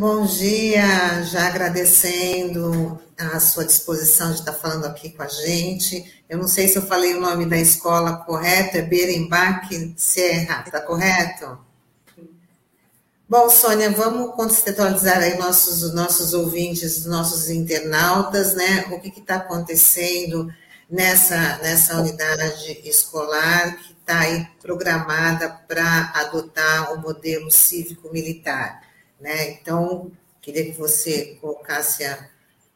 Bom dia. Já agradecendo a sua disposição de estar falando aqui com a gente. Eu não sei se eu falei o nome da escola correto, é Berenbach Serra, está correto? Bom, Sônia, vamos contextualizar aí nossos, nossos ouvintes, nossos internautas, né? O que está acontecendo nessa, nessa unidade escolar que está aí programada para adotar o modelo cívico-militar, né? Então, queria que você colocasse a,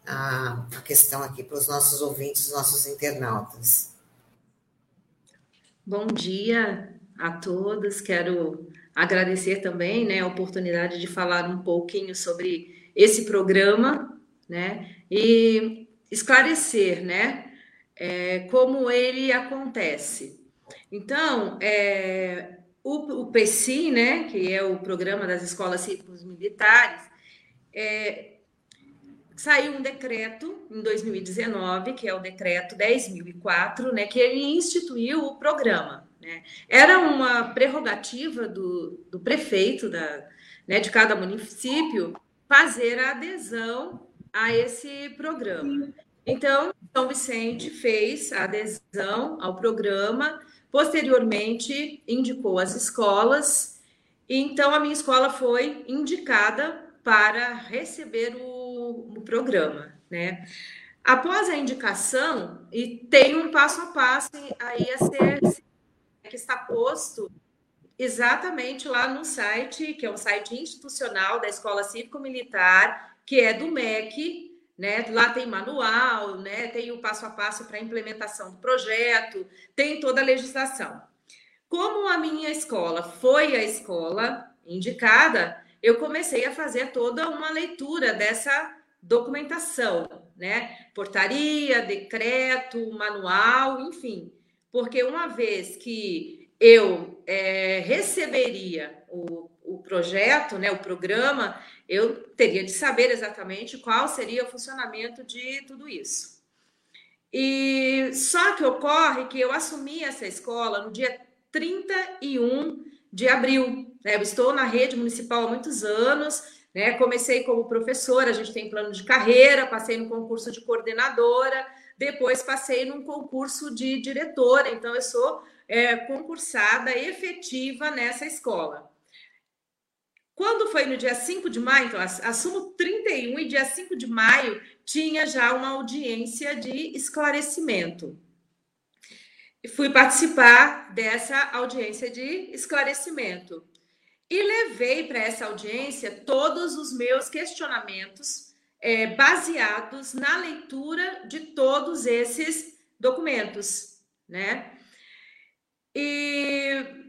a, a questão aqui para os nossos ouvintes, nossos internautas. Bom dia a todos, quero agradecer também né, a oportunidade de falar um pouquinho sobre esse programa, né, e esclarecer, né, é, como ele acontece. Então, é, o, o PSI, né, que é o Programa das Escolas Cívicos Militares, é, saiu um decreto em 2019, que é o decreto 10.004, né, que ele instituiu o programa. Né? Era uma prerrogativa do, do prefeito da, né, de cada município fazer a adesão a esse programa. Então, São Vicente fez a adesão ao programa, posteriormente indicou as escolas, então a minha escola foi indicada para receber o, o programa, né? Após a indicação, e tem um passo a passo aí a ser que está posto exatamente lá no site, que é um site institucional da Escola Cívico-Militar, que é do MEC, né? Lá tem manual, né? Tem o passo a passo para implementação do projeto, tem toda a legislação. Como a minha escola foi a escola indicada, eu comecei a fazer toda uma leitura dessa documentação, né? Portaria, decreto, manual, enfim porque uma vez que eu é, receberia o, o projeto, né, o programa, eu teria de saber exatamente qual seria o funcionamento de tudo isso. E só que ocorre que eu assumi essa escola no dia 31 de abril. Né? Eu estou na rede municipal há muitos anos, né? Comecei como professora, a gente tem plano de carreira, passei no concurso de coordenadora, depois passei num concurso de diretora, então eu sou é, concursada efetiva nessa escola. Quando foi no dia 5 de maio, então assumo 31 e dia 5 de maio tinha já uma audiência de esclarecimento. Fui participar dessa audiência de esclarecimento e levei para essa audiência todos os meus questionamentos é, baseados na leitura de todos esses documentos, né? E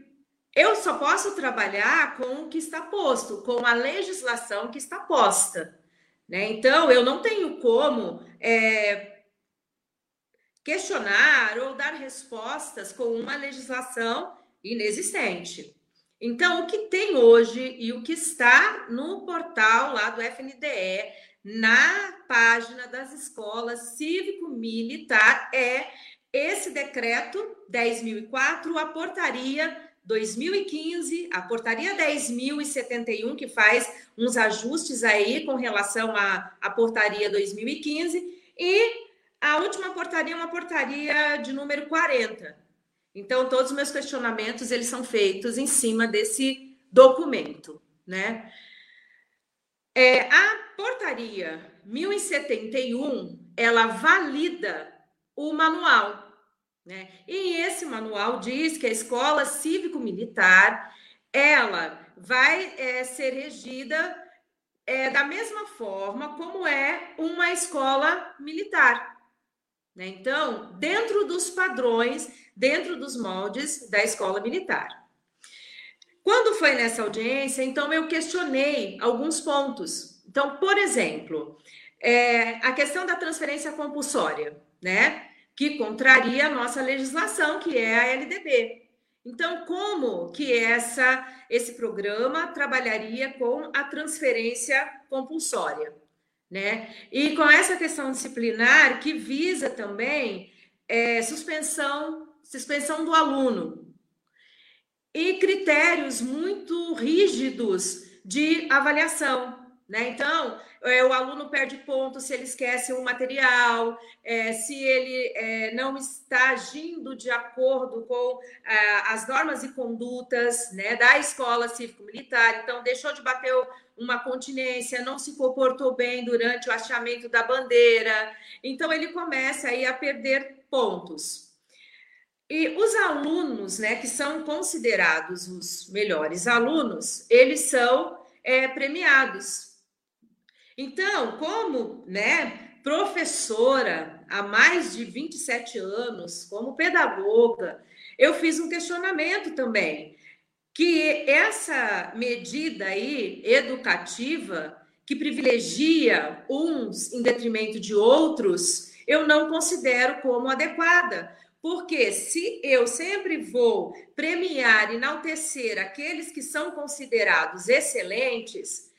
eu só posso trabalhar com o que está posto, com a legislação que está posta, né? Então, eu não tenho como é, questionar ou dar respostas com uma legislação inexistente. Então, o que tem hoje e o que está no portal lá do FNDE na página das escolas cívico-militar é esse decreto 10.004, a portaria 2015, a portaria 10.071, que faz uns ajustes aí com relação à, à portaria 2015, e a última portaria é uma portaria de número 40. Então, todos os meus questionamentos, eles são feitos em cima desse documento, né? É, a portaria 1071, ela valida o manual, né? E esse manual diz que a escola cívico-militar, ela vai é, ser regida é, da mesma forma como é uma escola militar. Né? Então, dentro dos padrões, dentro dos moldes da escola militar. Quando foi nessa audiência, então eu questionei alguns pontos. Então, por exemplo, é, a questão da transferência compulsória, né? Que contraria a nossa legislação, que é a LDB. Então, como que essa, esse programa trabalharia com a transferência compulsória? Né? E com essa questão disciplinar que visa também é, suspensão, suspensão do aluno, e critérios muito rígidos de avaliação. Né? Então, é, o aluno perde ponto se ele esquece um material, é, se ele é, não está agindo de acordo com é, as normas e condutas né, da escola cívico-militar, então deixou de bater uma continência, não se comportou bem durante o achamento da bandeira, então ele começa aí a perder pontos. E os alunos, né, que são considerados os melhores alunos, eles são é, premiados então, como né, professora há mais de 27 anos, como pedagoga, eu fiz um questionamento também, que essa medida aí educativa que privilegia uns em detrimento de outros, eu não considero como adequada. Porque se eu sempre vou premiar, enaltecer aqueles que são considerados excelentes,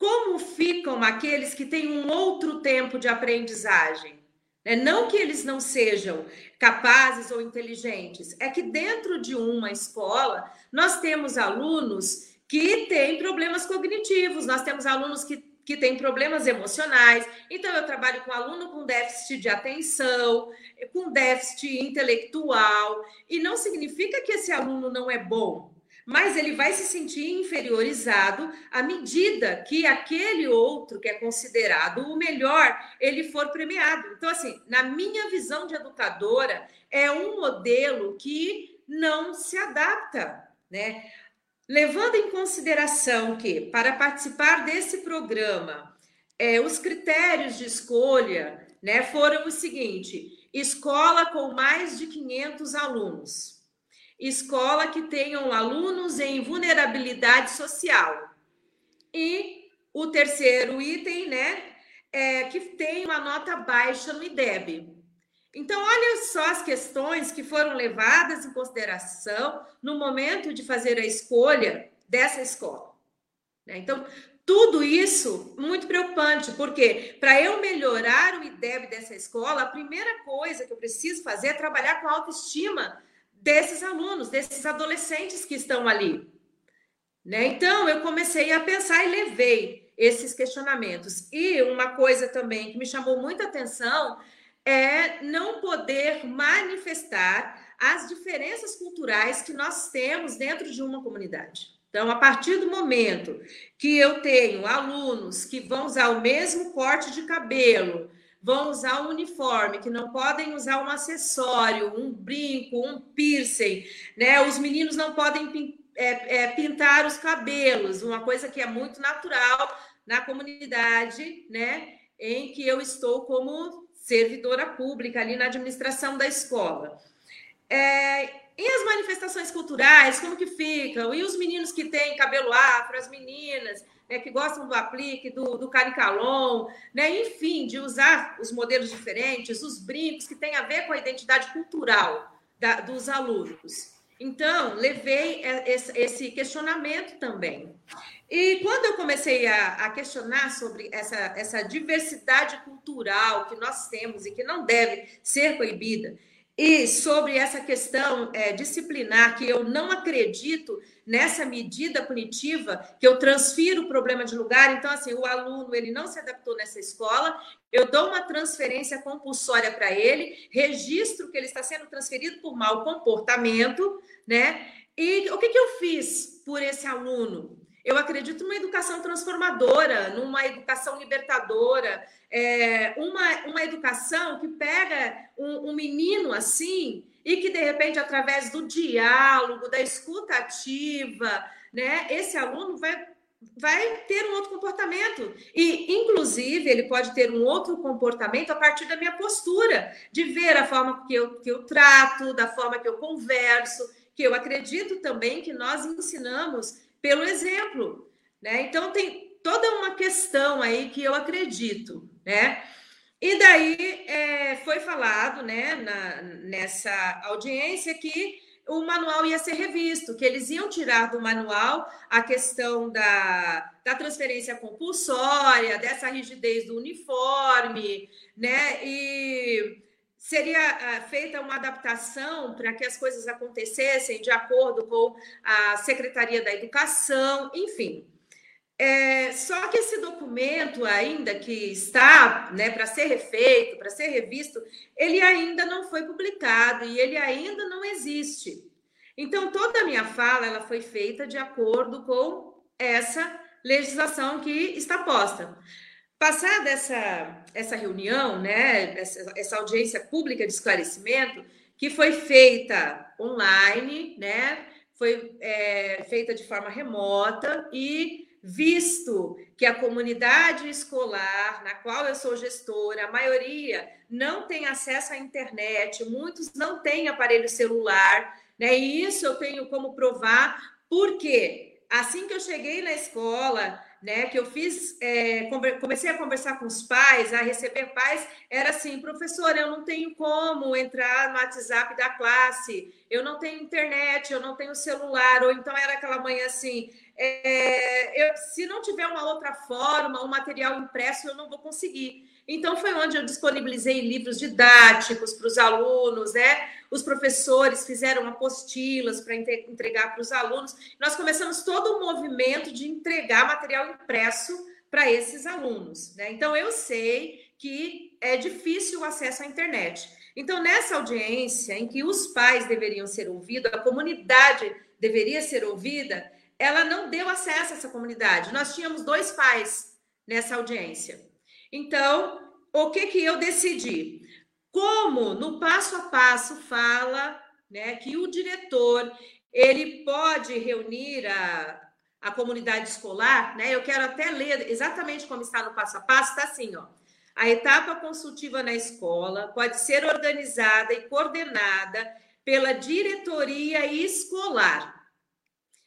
como ficam aqueles que têm um outro tempo de aprendizagem? É, não que eles não sejam capazes ou inteligentes, é que dentro de uma escola nós temos alunos que têm problemas cognitivos, nós temos alunos que, que têm problemas emocionais. Então, eu trabalho com aluno com déficit de atenção, com déficit intelectual, e não significa que esse aluno não é bom mas ele vai se sentir inferiorizado à medida que aquele outro que é considerado o melhor, ele for premiado. Então, assim, na minha visão de educadora, é um modelo que não se adapta, né? Levando em consideração que, para participar desse programa, é, os critérios de escolha né, foram o seguinte: escola com mais de 500 alunos escola que tenham alunos em vulnerabilidade social. E o terceiro item, né, é que tem uma nota baixa no IDEB. Então, olha só as questões que foram levadas em consideração no momento de fazer a escolha dessa escola. Né? Então, tudo isso muito preocupante, porque para eu melhorar o IDEB dessa escola, a primeira coisa que eu preciso fazer é trabalhar com a autoestima desses alunos, desses adolescentes que estão ali. Né? Então, eu comecei a pensar e levei esses questionamentos. E uma coisa também que me chamou muita atenção é não poder manifestar as diferenças culturais que nós temos dentro de uma comunidade. Então, a partir do momento que eu tenho alunos que vão usar o mesmo corte de cabelo, vão usar um uniforme, que não podem usar um acessório, um brinco, um piercing, né? Os meninos não podem é, é, pintar os cabelos, uma coisa que é muito natural na comunidade, né? Em que eu estou como servidora pública ali na administração da escola. É, e as manifestações culturais, como que ficam? E os meninos que têm cabelo afro, as meninas, né, que gostam do aplique, do, do caricalon, né, enfim, de usar os modelos diferentes, os brincos que têm a ver com a identidade cultural da, dos alunos. Então, levei esse questionamento também. E quando eu comecei a, a, questionar sobre essa, essa diversidade cultural que nós temos e que não deve ser coibida, e sobre essa questão é, disciplinar, que eu não acredito nessa medida punitiva, que eu transfiro o problema de lugar. Então, assim, o aluno ele não se adaptou nessa escola, eu dou uma transferência compulsória para ele, registro que ele está sendo transferido por mau comportamento, né? E o que, que eu fiz por esse aluno? Eu acredito numa educação transformadora, numa educação libertadora, é, uma, uma educação que pega um, um menino assim e que, de repente, através do diálogo, da escutativa, né, esse aluno vai, vai ter um outro comportamento. E, inclusive, ele pode ter um outro comportamento a partir da minha postura, de ver a forma que eu, que eu trato, da forma que eu converso, que eu acredito também que nós ensinamos pelo exemplo. Né? Então, tem toda uma questão aí que eu acredito, né? E daí é, foi falado, né, na, nessa audiência que o manual ia ser revisto, que eles iam tirar do manual a questão da, da transferência compulsória, dessa rigidez do uniforme, né? E seria uh, feita uma adaptação para que as coisas acontecessem de acordo com a Secretaria da Educação, enfim. É, só que esse documento, ainda que está né, para ser refeito, para ser revisto, ele ainda não foi publicado e ele ainda não existe. Então, toda a minha fala ela foi feita de acordo com essa legislação que está posta. Passada essa, essa reunião, né, essa, essa audiência pública de esclarecimento, que foi feita online, né, foi é, feita de forma remota e visto que a comunidade escolar, na qual eu sou gestora, a maioria não tem acesso à internet, muitos não têm aparelho celular, né? E isso eu tenho como provar, porque assim que eu cheguei na escola, né, que eu fiz, é, comecei a conversar com os pais, a receber pais, era assim, professora, eu não tenho como entrar no WhatsApp da classe, eu não tenho internet, eu não tenho celular, ou então era aquela manhã assim, é, eu, se não tiver uma outra forma, um material impresso, eu não vou conseguir. Então, foi onde eu disponibilizei livros didáticos para os alunos, né? Os professores fizeram apostilas para entregar para os alunos. Nós começamos todo o movimento de entregar material impresso para esses alunos, né? Então, eu sei que é difícil o acesso à internet. Então, nessa audiência em que os pais deveriam ser ouvidos, a comunidade deveria ser ouvida, ela não deu acesso a essa comunidade. Nós tínhamos dois pais nessa audiência. Então, o que que eu decidi? Como no passo a passo fala, né, que o diretor ele pode reunir a, a comunidade escolar, né? Eu quero até ler exatamente como está no passo a passo, está assim, ó. A etapa consultiva na escola pode ser organizada e coordenada pela diretoria escolar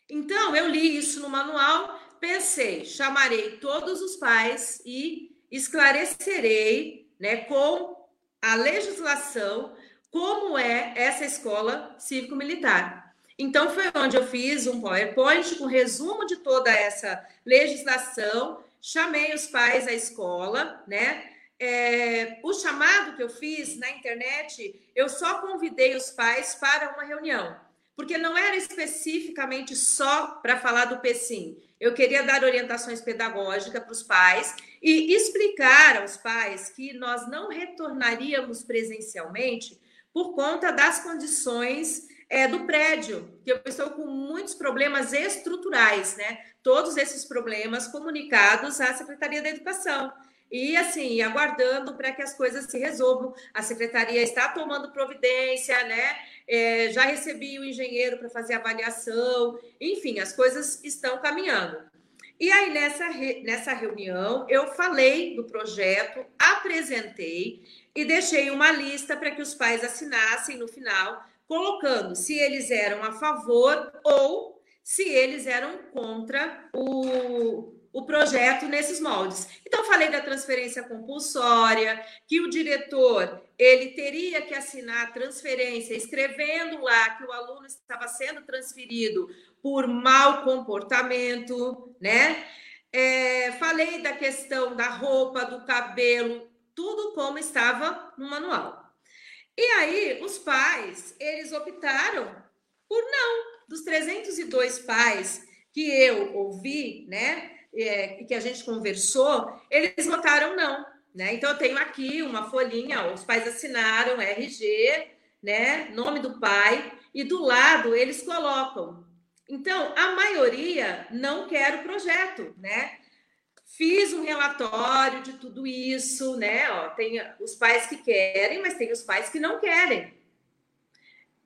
então, eu li isso no manual, pensei, chamarei todos os pais e esclarecerei né, com a legislação como é essa escola cívico-militar. Então, foi onde eu fiz um PowerPoint com resumo de toda essa legislação, chamei os pais à escola, né? É, o chamado que eu fiz na internet, eu só convidei os pais para uma reunião porque não era especificamente só para falar do PECIM. Eu queria dar orientações pedagógicas para os pais e explicar aos pais que nós não retornaríamos presencialmente por conta das condições é, do prédio, que eu estou com muitos problemas estruturais, né? Todos esses problemas comunicados à Secretaria da Educação. E assim, aguardando para que as coisas se resolvam. A secretaria está tomando providência, né? é, já recebi o engenheiro para fazer avaliação, enfim, as coisas estão caminhando. E aí, nessa, nessa reunião, eu falei do projeto, apresentei e deixei uma lista para que os pais assinassem no final, colocando se eles eram a favor ou se eles eram contra o, o projeto nesses moldes. Então falei da transferência compulsória, que o diretor ele teria que assinar a transferência escrevendo lá que o aluno estava sendo transferido por mau comportamento, né? É, falei da questão da roupa, do cabelo, tudo como estava no manual. E aí os pais eles optaram por não. Dos 302 pais que eu ouvi, né? É, que a gente conversou, eles votaram não. Né? Então, eu tenho aqui uma folhinha, os pais assinaram RG, né? nome do pai, e do lado eles colocam. Então, a maioria não quer o projeto, né? Fiz um relatório de tudo isso, né? Ó, tem os pais que querem, mas tem os pais que não querem.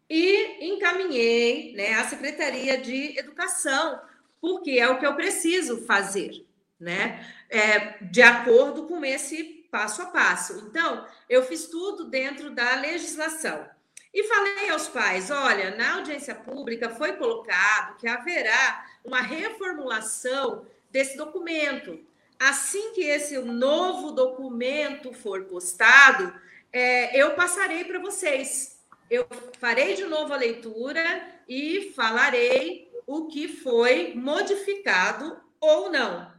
E encaminhei né, à Secretaria de Educação porque é o que eu preciso fazer, né? É, de acordo com esse passo a passo. Então, eu fiz tudo dentro da legislação. E falei aos pais: olha, na audiência pública foi colocado que haverá uma reformulação desse documento. Assim que esse novo documento for postado, é, eu passarei para vocês. Eu farei de novo a leitura e falarei o que foi modificado ou não.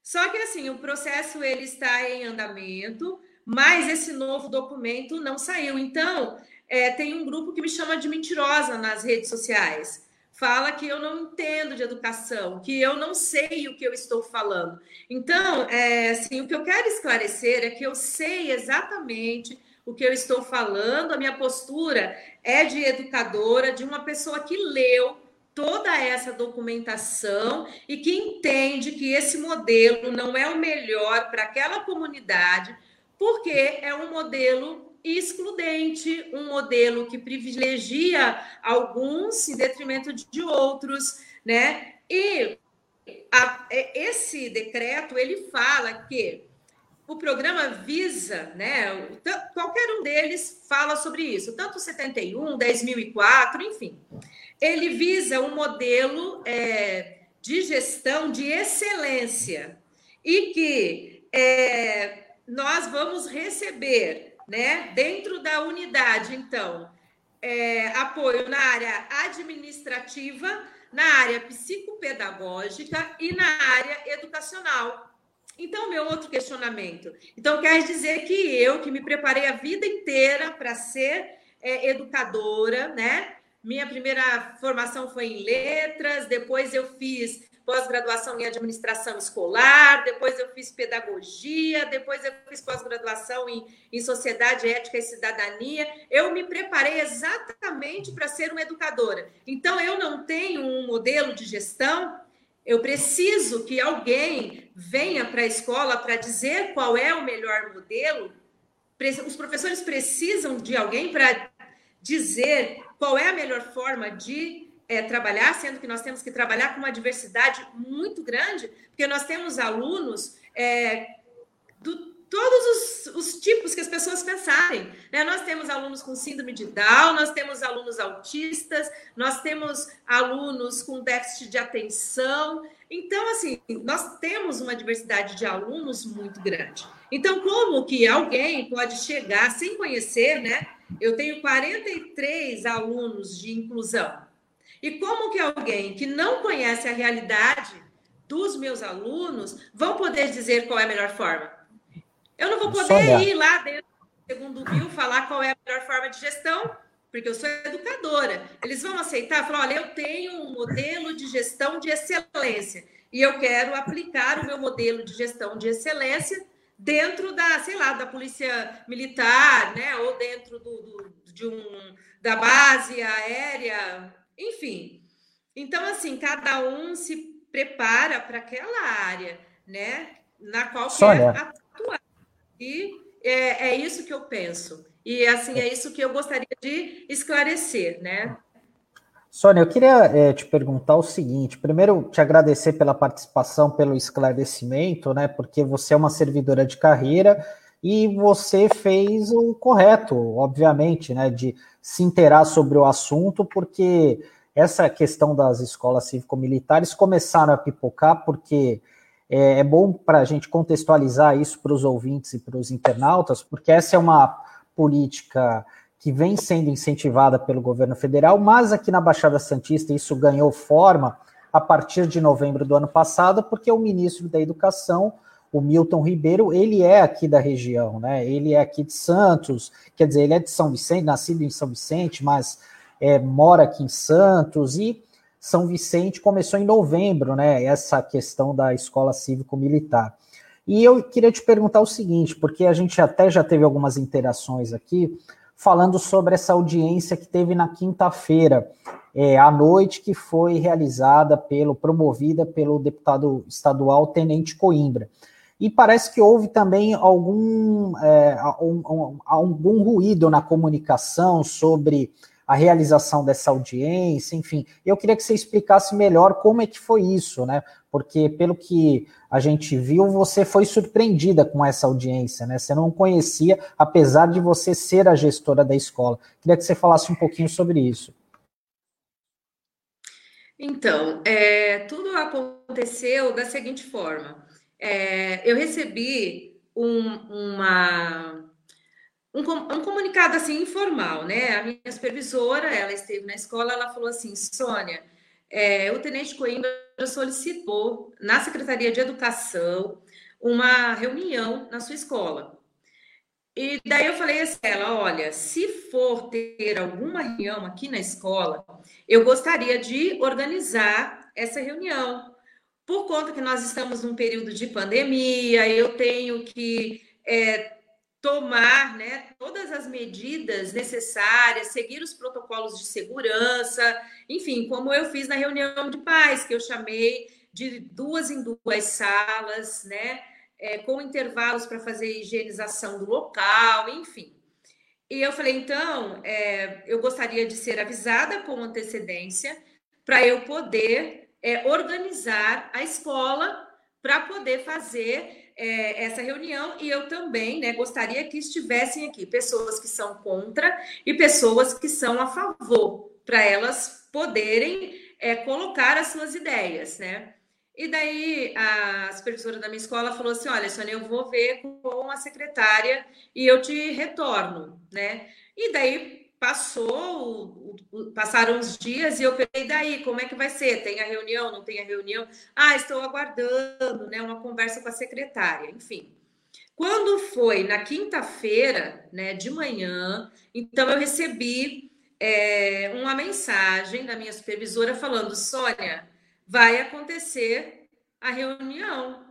Só que assim, o processo ele está em andamento, mas esse novo documento não saiu. Então, é, tem um grupo que me chama de mentirosa nas redes sociais, fala que eu não entendo de educação, que eu não sei o que eu estou falando. Então, é, assim, o que eu quero esclarecer é que eu sei exatamente o que eu estou falando, a minha postura é de educadora, de uma pessoa que leu toda essa documentação e que entende que esse modelo não é o melhor para aquela comunidade, porque é um modelo excludente, um modelo que privilegia alguns em detrimento de outros, né? E a, esse decreto ele fala que o programa visa, né? Qualquer um deles fala sobre isso, tanto 71, 10.004, enfim. Ele visa um modelo é, de gestão de excelência e que é, nós vamos receber, né, dentro da unidade, então, é, apoio na área administrativa, na área psicopedagógica e na área educacional. Então, meu outro questionamento. Então, quer dizer que eu, que me preparei a vida inteira para ser é, educadora, né? Minha primeira formação foi em letras, depois eu fiz pós-graduação em administração escolar, depois eu fiz pedagogia, depois eu fiz pós-graduação em, em sociedade, ética e cidadania. Eu me preparei exatamente para ser uma educadora. Então, eu não tenho um modelo de gestão eu preciso que alguém venha para a escola para dizer qual é o melhor modelo. Os professores precisam de alguém para dizer qual é a melhor forma de é, trabalhar, sendo que nós temos que trabalhar com uma diversidade muito grande, porque nós temos alunos é, do todos os, os, tipos que as pessoas pensarem. Né? Nós temos alunos com síndrome de Down, nós temos alunos autistas, nós temos alunos com déficit de atenção. Então, assim, nós temos uma diversidade de alunos muito grande. Então, como que alguém pode chegar sem conhecer, né? Eu tenho 43 alunos de inclusão. E como que alguém que não conhece a realidade dos meus alunos vão poder dizer qual é a melhor forma? Eu não vou poder ir lá dentro do segundo mil falar qual é a melhor forma de gestão, porque eu sou educadora. Eles vão aceitar, falar, olha, eu tenho um modelo de gestão de excelência e eu quero aplicar o meu modelo de gestão de excelência dentro da, sei lá, da polícia militar, né, ou dentro do, do de um da base aérea, enfim. Então, assim, cada um se prepara para aquela área, né, na qual Sônia. quer atuar. E é, é isso que eu penso. E assim, é isso que eu gostaria de esclarecer, né? Sônia, eu queria é, te perguntar o seguinte: primeiro, te agradecer pela participação, pelo esclarecimento, né? Porque você é uma servidora de carreira e você fez o correto, obviamente, né? De se inteirar sobre o assunto, porque essa questão das escolas cívico-militares começaram a pipocar porque é, é bom para a gente contextualizar isso para os ouvintes e para os internautas, porque essa é uma política que vem sendo incentivada pelo governo federal, mas aqui na Baixada Santista isso ganhou forma a partir de novembro do ano passado, porque o ministro da Educação, o Milton Ribeiro, ele é aqui da região, né? Ele é aqui de Santos, quer dizer, ele é de São Vicente, nascido em São Vicente, mas é, mora aqui em Santos e são Vicente começou em novembro, né? Essa questão da escola cívico-militar. E eu queria te perguntar o seguinte, porque a gente até já teve algumas interações aqui falando sobre essa audiência que teve na quinta-feira é, à noite, que foi realizada pelo, promovida pelo deputado estadual Tenente Coimbra. E parece que houve também algum, é, um, um, algum ruído na comunicação sobre a realização dessa audiência, enfim. Eu queria que você explicasse melhor como é que foi isso, né? Porque pelo que a gente viu, você foi surpreendida com essa audiência, né? Você não conhecia, apesar de você ser a gestora da escola. Queria que você falasse um pouquinho sobre isso. Então, é, tudo aconteceu da seguinte forma. É, eu recebi um, uma, um, um, comunicado assim informal, né? A minha supervisora, ela esteve na escola, ela falou assim, Sônia, é, o Tenente Coimbra solicitou na Secretaria de Educação uma reunião na sua escola. E daí eu falei assim, ela, olha, se for ter alguma reunião aqui na escola, eu gostaria de organizar essa reunião. Por conta que nós estamos num período de pandemia, eu tenho que é, tomar né, todas as medidas necessárias, seguir os protocolos de segurança, enfim, como eu fiz na reunião de pais, que eu chamei de duas em duas salas, né, é, com intervalos para fazer higienização do local, enfim. E eu falei, então, é, eu gostaria de ser avisada com antecedência para eu poder é, organizar a escola para poder fazer é, essa reunião e eu também né, gostaria que estivessem aqui pessoas que são contra e pessoas que são a favor, para elas poderem é, colocar as suas ideias, né? E daí a supervisora da minha escola falou assim: olha, Sônia, eu vou ver com a secretária e eu te retorno, né? E daí passou, passaram uns dias e eu peguei daí, como é que vai ser? Tem a reunião, não tem a reunião? Ah, estou aguardando, né, uma conversa com a secretária, enfim. Quando foi na quinta-feira, né, de manhã, então eu recebi é, uma mensagem da minha supervisora falando, Sônia, vai acontecer a reunião.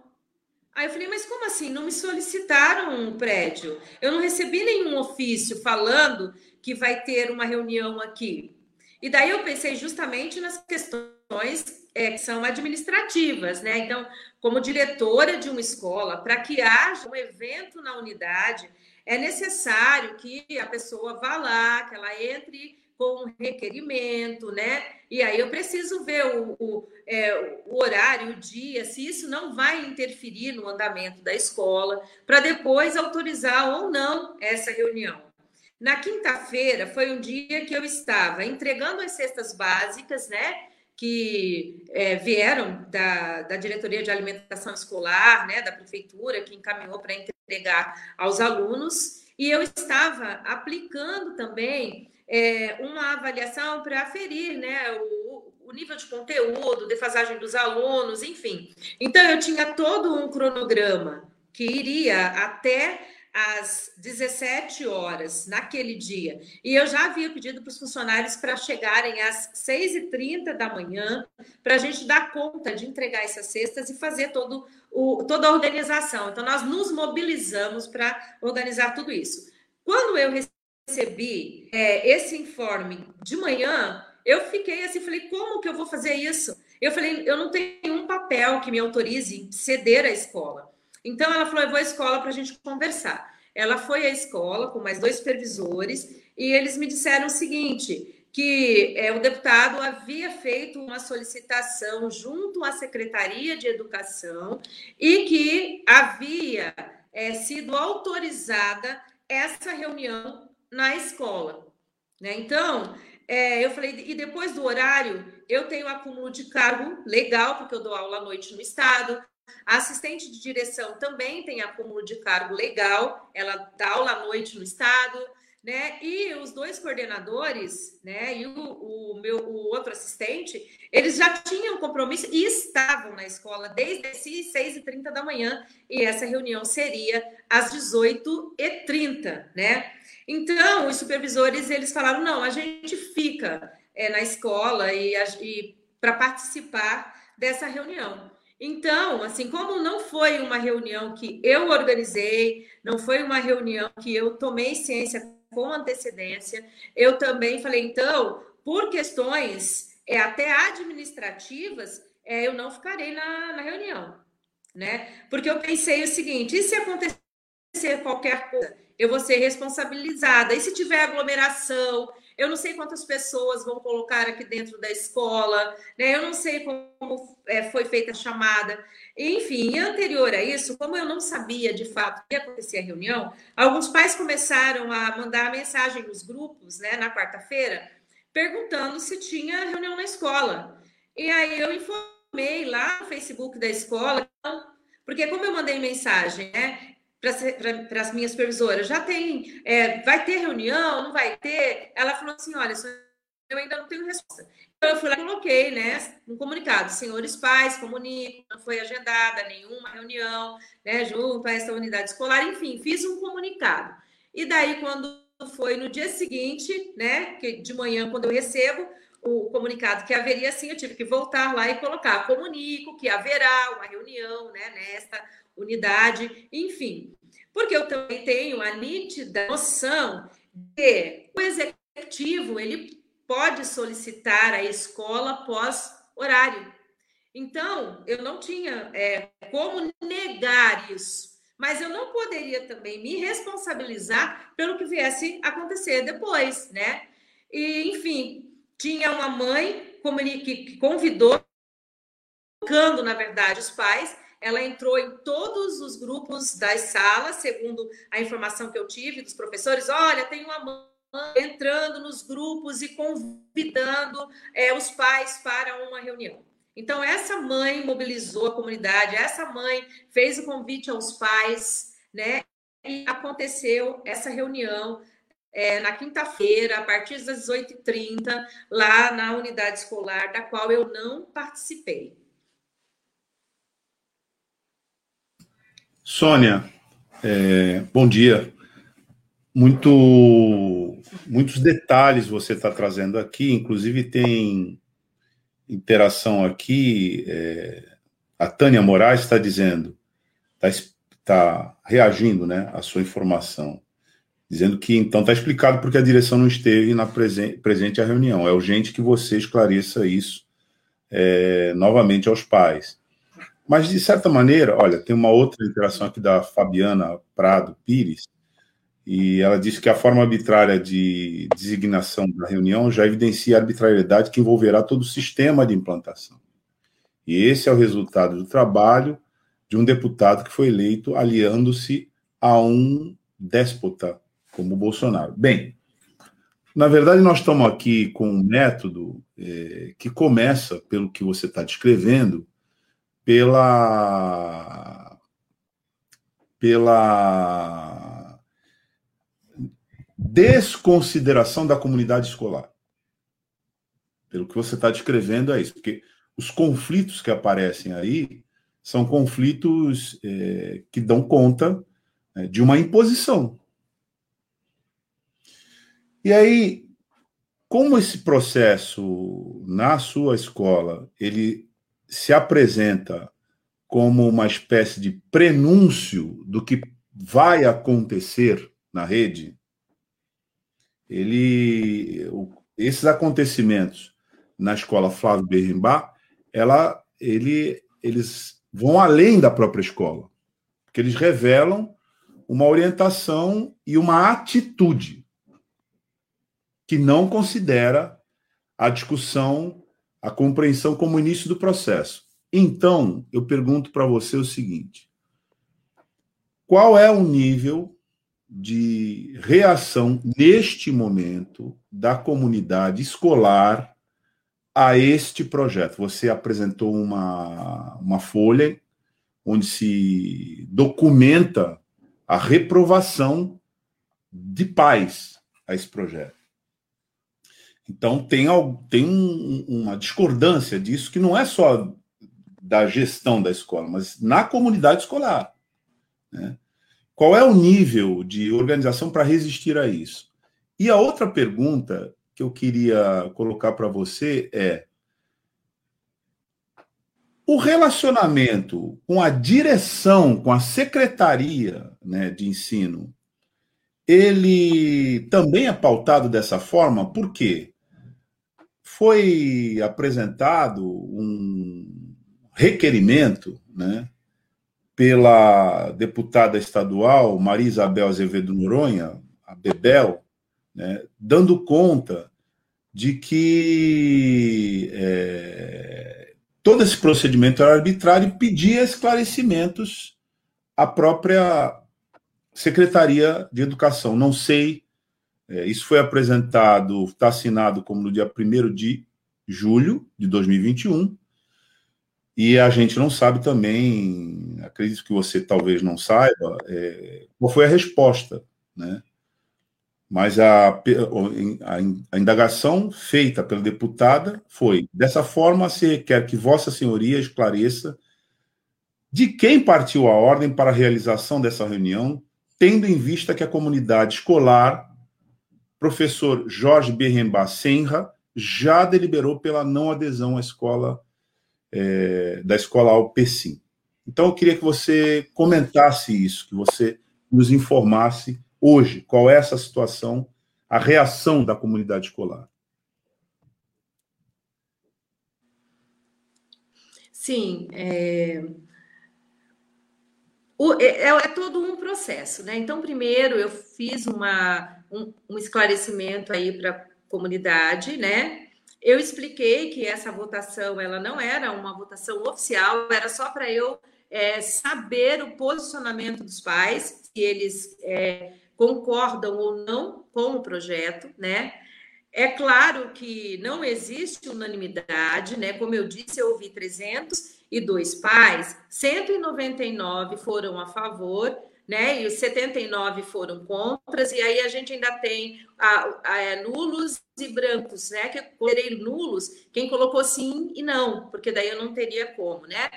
Aí eu falei, mas como assim? Não me solicitaram um prédio? Eu não recebi nenhum ofício falando que vai ter uma reunião aqui. E daí eu pensei justamente nas questões é, que são administrativas, né? Então, como diretora de uma escola, para que haja um evento na unidade, é necessário que a pessoa vá lá, que ela entre com um requerimento, né? E aí eu preciso ver o, o, é, o, horário, o dia, se isso não vai interferir no andamento da escola, para depois autorizar ou não essa reunião. Na quinta-feira foi um dia que eu estava entregando as cestas básicas, né? Que é, vieram da, da diretoria de alimentação escolar, né? Da prefeitura, que encaminhou para entregar aos alunos. E eu estava aplicando também é, uma avaliação para aferir, né? O, o nível de conteúdo, defasagem dos alunos, enfim. Então, eu tinha todo um cronograma que iria até às 17 horas naquele dia. E eu já havia pedido para os funcionários para chegarem às 6h30 da manhã, para a gente dar conta de entregar essas cestas e fazer todo o, toda a organização. Então, nós nos mobilizamos para organizar tudo isso. Quando eu recebi é, esse informe de manhã, eu fiquei assim, falei, como que eu vou fazer isso? Eu falei, eu não tenho um papel que me autorize ceder à escola. Então ela falou: eu vou à escola para a gente conversar. Ela foi à escola com mais dois supervisores e eles me disseram o seguinte: que é, o deputado havia feito uma solicitação junto à Secretaria de Educação e que havia é, sido autorizada essa reunião na escola. Né? Então, é, eu falei, e depois do horário, eu tenho acúmulo de cargo legal, porque eu dou aula à noite no estado, a assistente de direção também tem acúmulo de cargo legal, ela dá aula à noite no estado, né? E os dois coordenadores, né? E o, o meu o outro assistente, eles já tinham compromisso e estavam na escola desde as 6h30 da manhã, e essa reunião seria às 18h30, né? Então, os supervisores eles falaram: não, a gente fica é, na escola e, e para participar dessa reunião. Então, assim, como não foi uma reunião que eu organizei, não foi uma reunião que eu tomei ciência com antecedência, eu também falei, então, por questões é, até administrativas, é, eu não ficarei na, na reunião, né? Porque eu pensei o seguinte: e se acontecer qualquer coisa, eu vou ser responsabilizada? E se tiver aglomeração? Eu não sei quantas pessoas vão colocar aqui dentro da escola, né? Eu não sei como é, foi feita a chamada. Enfim, anterior a isso, como eu não sabia de fato que ia acontecer a reunião, alguns pais começaram a mandar mensagem nos grupos, né, na quarta-feira, perguntando se tinha reunião na escola. E aí eu informei lá no Facebook da escola, porque como eu mandei mensagem, né, para as minhas supervisoras, já tem, é, vai ter reunião, não vai ter? Ela falou assim, olha, eu ainda não tenho resposta. Então, eu fui lá e coloquei, né, um comunicado, senhores pais, comunico, não foi agendada nenhuma reunião, né, junto a essa unidade escolar, enfim, fiz um comunicado. E daí, quando foi no dia seguinte, né, que de manhã, quando eu recebo o comunicado que haveria sim, eu tive que voltar lá e colocar, comunico que haverá uma reunião, né, nesta unidade, enfim. Porque eu também tenho a nítida noção de o executivo, ele pode solicitar a escola após horário. Então, eu não tinha é, como negar isso mas eu não poderia também me responsabilizar pelo que viesse acontecer depois, né? E, enfim, tinha uma mãe que convidou, colocando, na verdade, os pais. Ela entrou em todos os grupos das salas, segundo a informação que eu tive dos professores. Olha, tem uma mãe entrando nos grupos e convidando é, os pais para uma reunião. Então, essa mãe mobilizou a comunidade, essa mãe fez o convite aos pais, né? E aconteceu essa reunião é, na quinta-feira, a partir das 18h30, lá na unidade escolar, da qual eu não participei. Sônia, é, bom dia. Muito, muitos detalhes você está trazendo aqui, inclusive tem interação aqui, é, a Tânia Moraes está dizendo, está tá reagindo né, à sua informação, dizendo que então está explicado porque a direção não esteve na presen presente à reunião. É urgente que você esclareça isso é, novamente aos pais. Mas, de certa maneira, olha, tem uma outra interação aqui da Fabiana Prado Pires, e ela disse que a forma arbitrária de designação da reunião já evidencia a arbitrariedade que envolverá todo o sistema de implantação. E esse é o resultado do trabalho de um deputado que foi eleito aliando-se a um déspota como Bolsonaro. Bem, na verdade, nós estamos aqui com um método é, que começa, pelo que você está descrevendo, pela, pela desconsideração da comunidade escolar. Pelo que você está descrevendo, é isso. Porque os conflitos que aparecem aí são conflitos é, que dão conta é, de uma imposição. E aí, como esse processo na sua escola ele se apresenta como uma espécie de prenúncio do que vai acontecer na rede, ele, esses acontecimentos na escola Flávio Berrimbá, ela, ele, eles vão além da própria escola, porque eles revelam uma orientação e uma atitude que não considera a discussão, a compreensão como início do processo. Então, eu pergunto para você o seguinte: qual é o nível de reação neste momento da comunidade escolar a este projeto. Você apresentou uma, uma folha onde se documenta a reprovação de pais a esse projeto. Então, tem, tem um, uma discordância disso que não é só da gestão da escola, mas na comunidade escolar. Né? Qual é o nível de organização para resistir a isso? E a outra pergunta que eu queria colocar para você é: o relacionamento com a direção, com a secretaria né, de ensino, ele também é pautado dessa forma? Por quê? Foi apresentado um requerimento né, pela deputada estadual Maria Isabel Azevedo Noronha, a Bebel, né, dando conta de que é, todo esse procedimento era arbitrário e pedia esclarecimentos à própria Secretaria de Educação. Não sei, é, isso foi apresentado, está assinado como no dia 1 de julho de 2021, e a gente não sabe também, acredito que você talvez não saiba, é, qual foi a resposta, né? Mas a, a, a, indagação feita pela deputada foi: dessa forma, se requer que Vossa Senhoria esclareça de quem partiu a ordem para a realização dessa reunião tendo em vista que a comunidade escolar, professor Jorge Berremba Senra, já deliberou pela não adesão à escola é, da escola ao. Então, eu queria que você comentasse isso, que você nos informasse hoje qual é essa situação, a reação da comunidade escolar. Sim, é... O, é, é, é, todo um processo, né? Então, primeiro eu fiz uma, um, um esclarecimento aí para a comunidade, né? Eu expliquei que essa votação ela não era uma votação oficial, era só para eu é, saber o posicionamento dos pais, se eles é, concordam ou não com o projeto, né? É claro que não existe unanimidade, né? Como eu disse, eu ouvi 302 pais, 199 foram a favor, né? E os 79 foram contras, e aí a gente ainda tem a, a, é, nulos e brancos, né? Que eu considerei nulos quem colocou sim e não, porque daí eu não teria como, né?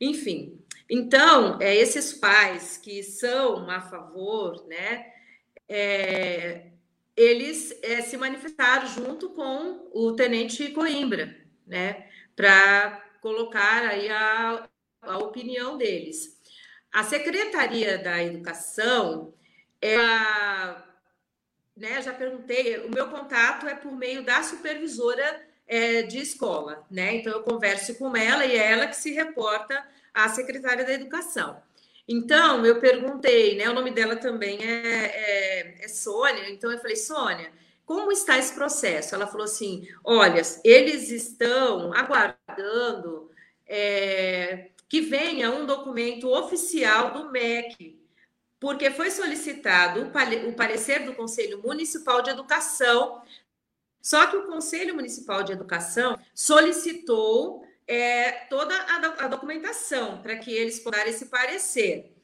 Enfim, então, é, esses pais que são a favor, né? É, eles é, se manifestaram junto com o tenente Coimbra, né, para colocar aí a, a opinião deles. A Secretaria da Educação, ela, né, já perguntei, o meu contato é por meio da supervisora é, de escola, né, então eu converso com ela e é ela que se reporta à secretária da Educação. Então, eu perguntei, né? O nome dela também é, é, é Sônia. Então, eu falei, Sônia, como está esse processo? Ela falou assim: olha, eles estão aguardando é, que venha um documento oficial do MEC, porque foi solicitado o parecer do Conselho Municipal de Educação. Só que o Conselho Municipal de Educação solicitou é, toda a, a documentação para que eles pudessem esse parecer.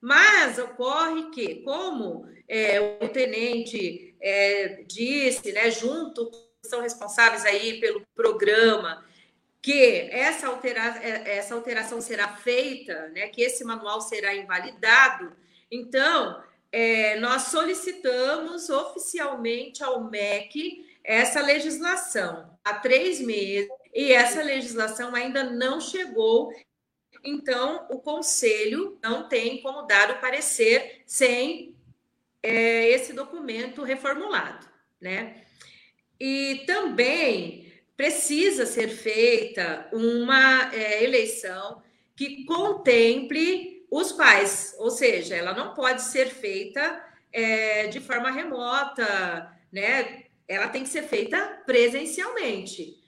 Mas ocorre que, como é, o tenente é, disse, né, junto são responsáveis aí pelo programa, que essa, altera é, essa alteração será feita, né, que esse manual será invalidado, então é, nós solicitamos oficialmente ao MEC essa legislação há três meses e essa legislação ainda não chegou. Então, o conselho não tem como dar o parecer sem é, esse documento reformulado, né? E também precisa ser feita uma é, eleição que contemple os pais, ou seja, ela não pode ser feita é, de forma remota, né? Ela tem que ser feita presencialmente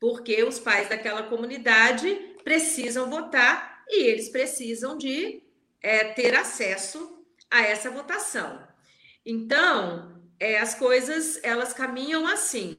porque os pais daquela comunidade precisam votar e eles precisam de é, ter acesso a essa votação. Então, é, as coisas elas caminham assim.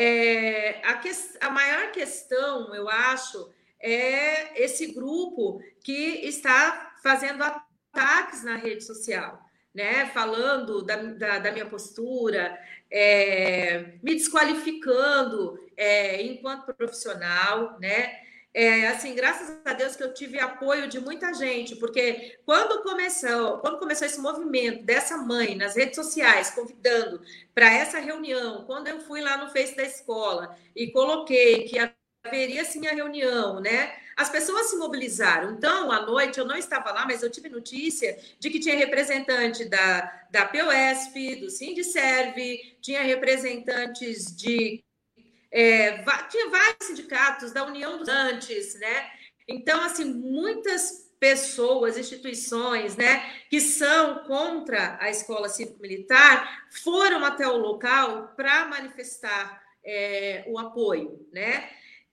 É, a, que, a maior questão, eu acho, é esse grupo que está fazendo ataques na rede social né, falando da, da, da minha postura, é, me desqualificando é, enquanto profissional, né? É, assim, graças a Deus que eu tive apoio de muita gente, porque quando começou, quando começou esse movimento dessa mãe nas redes sociais convidando para essa reunião, quando eu fui lá no Face da escola e coloquei que haveria sim a reunião, né? As pessoas se mobilizaram. Então, à noite, eu não estava lá, mas eu tive notícia de que tinha representante da, da POSP, do Sindicerve, tinha representantes de. É, tinha vários sindicatos, da União dos Antes, né? Então, assim, muitas pessoas, instituições, né, que são contra a escola cívico-militar, foram até o local para manifestar é, o apoio, né?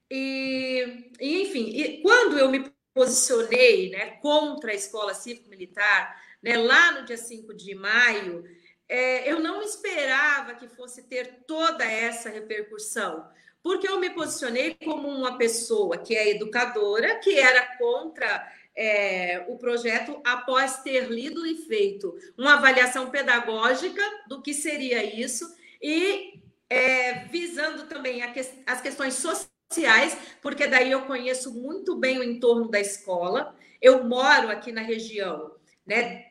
E, enfim, e quando eu me posicionei né, contra a escola cívico-militar, né, lá no dia 5 de maio, é, eu não esperava que fosse ter toda essa repercussão, porque eu me posicionei como uma pessoa que é educadora, que era contra é, o projeto após ter lido e feito uma avaliação pedagógica do que seria isso e é, visando também que, as questões sociais porque daí eu conheço muito bem o entorno da escola. Eu moro aqui na região, né?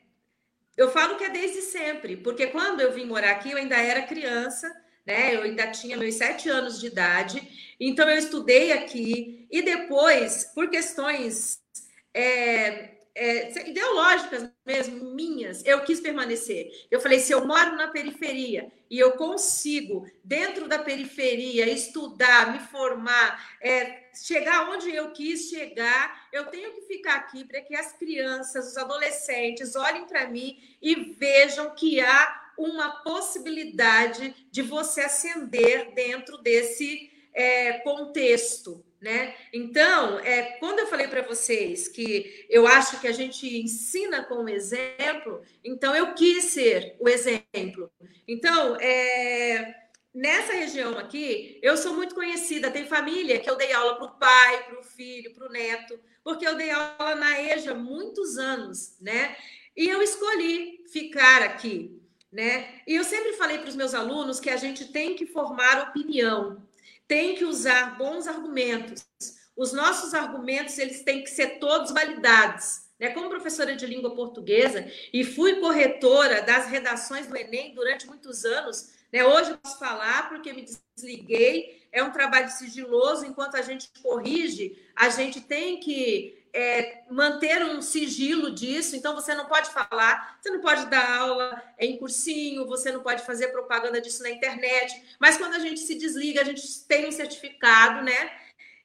Eu falo que é desde sempre, porque quando eu vim morar aqui, eu ainda era criança, né? Eu ainda tinha meus sete anos de idade, então eu estudei aqui e depois, por questões é, é, ideológicas mesmo, minhas, eu quis permanecer. Eu falei: se eu moro na periferia e eu consigo, dentro da periferia, estudar, me formar, é, chegar onde eu quis chegar, eu tenho que ficar aqui para que as crianças, os adolescentes olhem para mim e vejam que há uma possibilidade de você ascender dentro desse é, contexto. Né? Então, é, quando eu falei para vocês que eu acho que a gente ensina com o exemplo, então eu quis ser o exemplo. Então, é, nessa região aqui, eu sou muito conhecida. Tem família que eu dei aula para o pai, para o filho, para o neto, porque eu dei aula na EJA muitos anos, né? E eu escolhi ficar aqui, né? E eu sempre falei para os meus alunos que a gente tem que formar opinião tem que usar bons argumentos. Os nossos argumentos eles têm que ser todos validados. Né? Como professora de língua portuguesa e fui corretora das redações do Enem durante muitos anos, né? hoje eu posso falar porque me desliguei. É um trabalho sigiloso, enquanto a gente corrige, a gente tem que é, manter um sigilo disso, então você não pode falar, você não pode dar aula em cursinho, você não pode fazer propaganda disso na internet, mas quando a gente se desliga, a gente tem um certificado, né?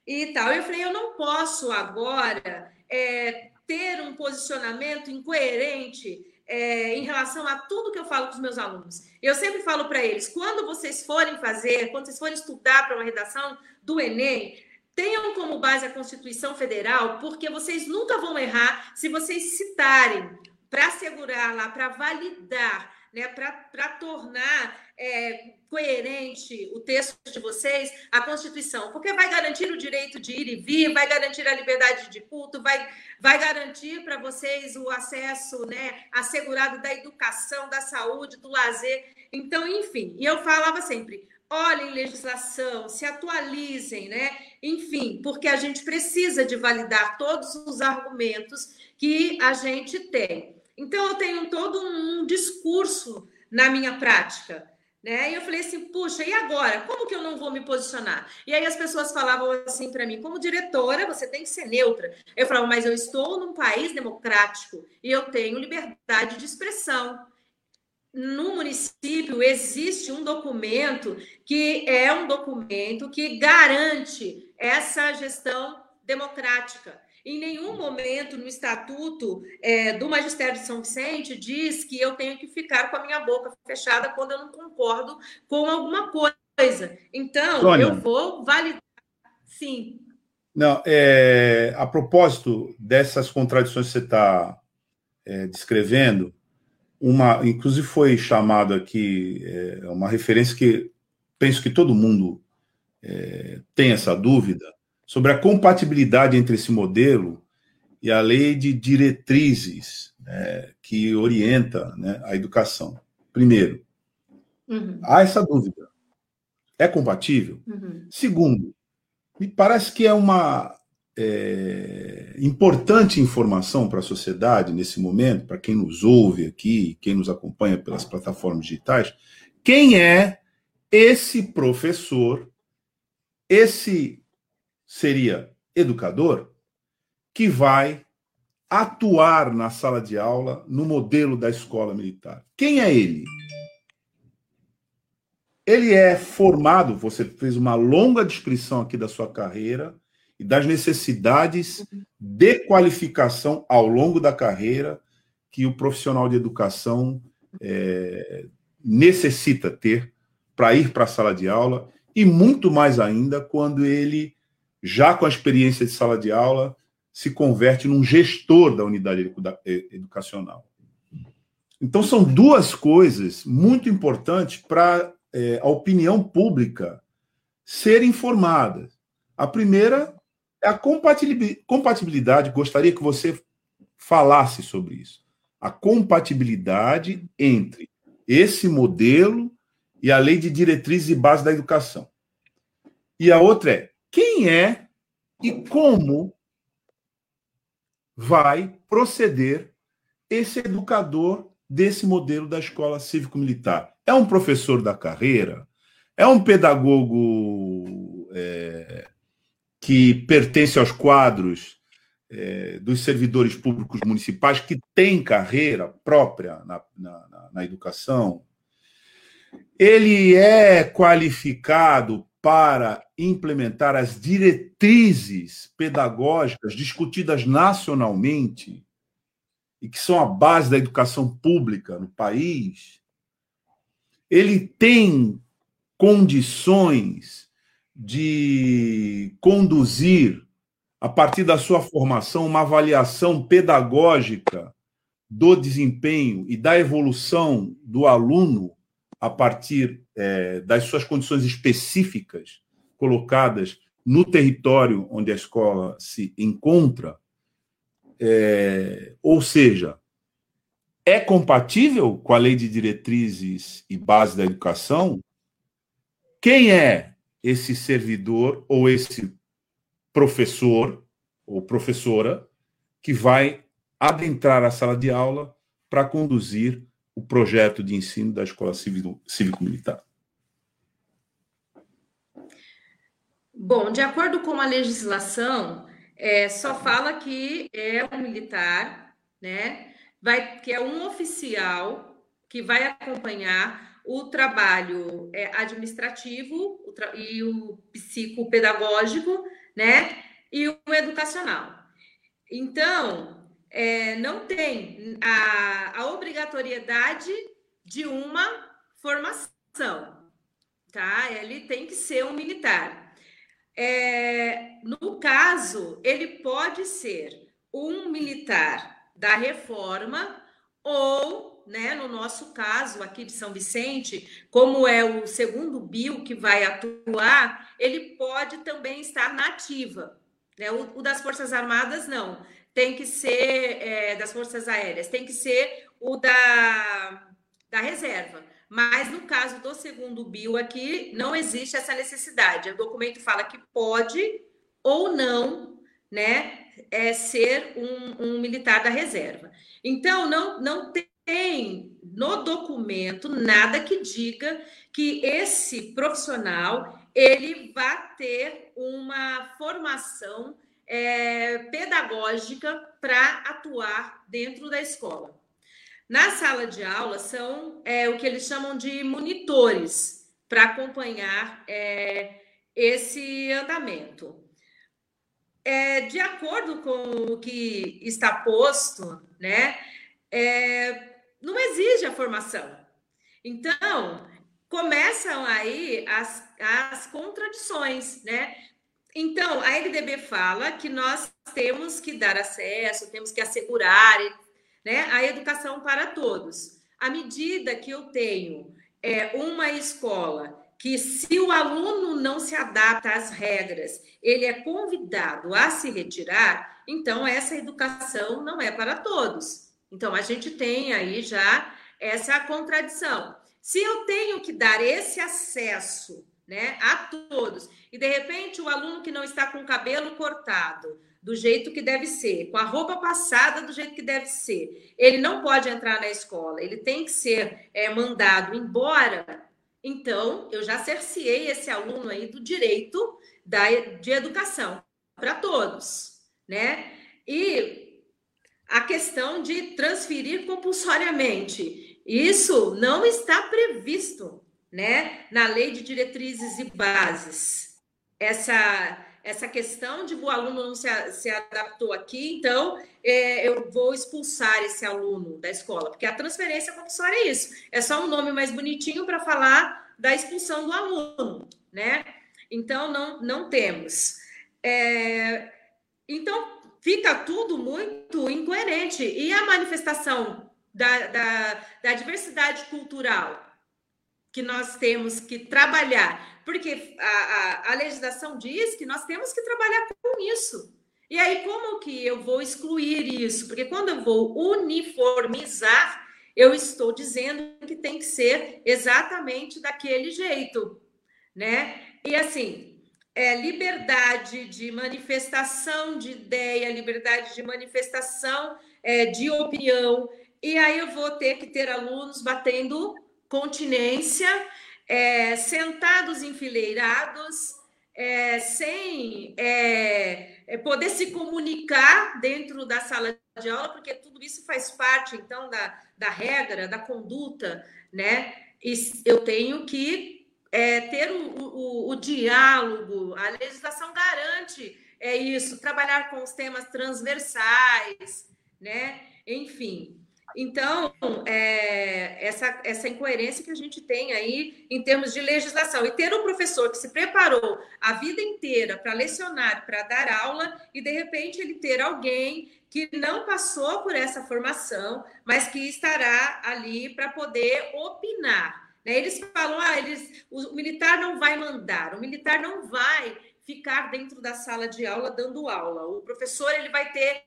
E tal. Eu falei, eu não posso agora é, ter um posicionamento incoerente é, em relação a tudo que eu falo com os meus alunos. Eu sempre falo para eles: quando vocês forem fazer, quando vocês forem estudar para uma redação do Enem, Tenham como base a Constituição Federal, porque vocês nunca vão errar se vocês citarem para assegurar lá, para validar, né, para tornar é, coerente o texto de vocês, a Constituição, porque vai garantir o direito de ir e vir, vai garantir a liberdade de culto, vai, vai garantir para vocês o acesso né, assegurado da educação, da saúde, do lazer. Então, enfim, e eu falava sempre: olhem legislação, se atualizem, né? Enfim, porque a gente precisa de validar todos os argumentos que a gente tem. Então, eu tenho todo um discurso na minha prática. Né? E eu falei assim, puxa, e agora? Como que eu não vou me posicionar? E aí as pessoas falavam assim para mim, como diretora, você tem que ser neutra. Eu falava, mas eu estou num país democrático e eu tenho liberdade de expressão no município existe um documento que é um documento que garante essa gestão democrática. Em nenhum momento no estatuto é, do Magistério de São Vicente diz que eu tenho que ficar com a minha boca fechada quando eu não concordo com alguma coisa. Então, Sônia, eu vou validar. Sim. Não, é, a propósito dessas contradições que você está é, descrevendo, uma, inclusive foi chamado aqui é, uma referência que penso que todo mundo é, tem essa dúvida sobre a compatibilidade entre esse modelo e a lei de diretrizes né, que orienta né, a educação. Primeiro, uhum. há essa dúvida. É compatível? Uhum. Segundo, me parece que é uma é, importante informação para a sociedade nesse momento, para quem nos ouve aqui, quem nos acompanha pelas plataformas digitais, quem é esse professor, esse seria educador, que vai atuar na sala de aula no modelo da escola militar. Quem é ele? Ele é formado, você fez uma longa descrição aqui da sua carreira, e das necessidades de qualificação ao longo da carreira que o profissional de educação é, necessita ter para ir para a sala de aula e muito mais ainda quando ele, já com a experiência de sala de aula, se converte num gestor da unidade educacional. Então, são duas coisas muito importantes para é, a opinião pública ser informada. A primeira a compatibilidade, gostaria que você falasse sobre isso. A compatibilidade entre esse modelo e a lei de diretrizes e base da educação. E a outra é quem é e como vai proceder esse educador desse modelo da escola cívico-militar. É um professor da carreira? É um pedagogo é, que pertence aos quadros é, dos servidores públicos municipais que têm carreira própria na, na, na educação? Ele é qualificado para implementar as diretrizes pedagógicas discutidas nacionalmente e que são a base da educação pública no país, ele tem condições de conduzir, a partir da sua formação, uma avaliação pedagógica do desempenho e da evolução do aluno a partir é, das suas condições específicas colocadas no território onde a escola se encontra, é, ou seja, é compatível com a lei de diretrizes e base da educação? Quem é esse servidor ou esse professor ou professora que vai adentrar a sala de aula para conduzir o projeto de ensino da escola cívico-militar? Bom, de acordo com a legislação, é, só fala que é um militar, né? Vai, que é um oficial que vai acompanhar o trabalho é, administrativo o tra e o psicopedagógico, né? E o educacional. Então, é, não tem a, a obrigatoriedade de uma formação, tá? Ele tem que ser um militar. É, no caso, ele pode ser um militar da reforma ou, né, no nosso caso aqui de São Vicente, como é o segundo bio que vai atuar, ele pode também estar na ativa. Né? O, o das Forças Armadas, não tem que ser é, das Forças Aéreas, tem que ser o da, da reserva. Mas no caso do segundo bio aqui, não existe essa necessidade. O documento fala que pode ou não, né, é ser um, um militar da reserva. Então, não, não tem no documento nada que diga que esse profissional ele vai ter uma formação é, pedagógica para atuar dentro da escola. Na sala de aula são é, o que eles chamam de monitores para acompanhar é, esse andamento. É, de acordo com o que está posto, né, é, não exige a formação. Então, começam aí as, as contradições, né? Então, a LDB fala que nós temos que dar acesso, temos que assegurar né, a educação para todos. À medida que eu tenho é, uma escola que, se o aluno não se adapta às regras, ele é convidado a se retirar, então essa educação não é para todos. Então, a gente tem aí já essa contradição. Se eu tenho que dar esse acesso né, a todos. E de repente o aluno que não está com o cabelo cortado, do jeito que deve ser, com a roupa passada do jeito que deve ser, ele não pode entrar na escola, ele tem que ser é, mandado embora. Então, eu já cerceei esse aluno aí do direito da, de educação para todos, né? E a questão de transferir compulsoriamente, isso não está previsto né, na lei de diretrizes e bases. Essa essa questão de o aluno não se, se adaptou aqui, então é, eu vou expulsar esse aluno da escola, porque a transferência compulsória é isso, é só um nome mais bonitinho para falar da expulsão do aluno, né? Então não, não temos. É, então fica tudo muito incoerente. E a manifestação da, da, da diversidade cultural? que nós temos que trabalhar, porque a, a, a, legislação diz que nós temos que trabalhar com isso. E aí, como que eu vou excluir isso? Porque quando eu vou uniformizar, eu estou dizendo que tem que ser exatamente daquele jeito, né? E assim, é, liberdade de manifestação de ideia, liberdade de manifestação é, de opinião, e aí eu vou ter que ter alunos batendo continência, é, sentados enfileirados, é, sem é, é, poder se comunicar dentro da sala de aula, porque tudo isso faz parte, então, da, da regra, da conduta, né? E eu tenho que é, ter o, o, o, diálogo, a legislação garante é isso, trabalhar com os temas transversais, né? Enfim. Então, é, essa, essa incoerência que a gente tem aí em termos de legislação. E ter um professor que se preparou a vida inteira para lecionar, para dar aula, e de repente ele ter alguém que não passou por essa formação, mas que estará ali para poder opinar. Né? Eles falam, ah, eles, o militar não vai mandar, o militar não vai ficar dentro da sala de aula dando aula. O professor ele vai ter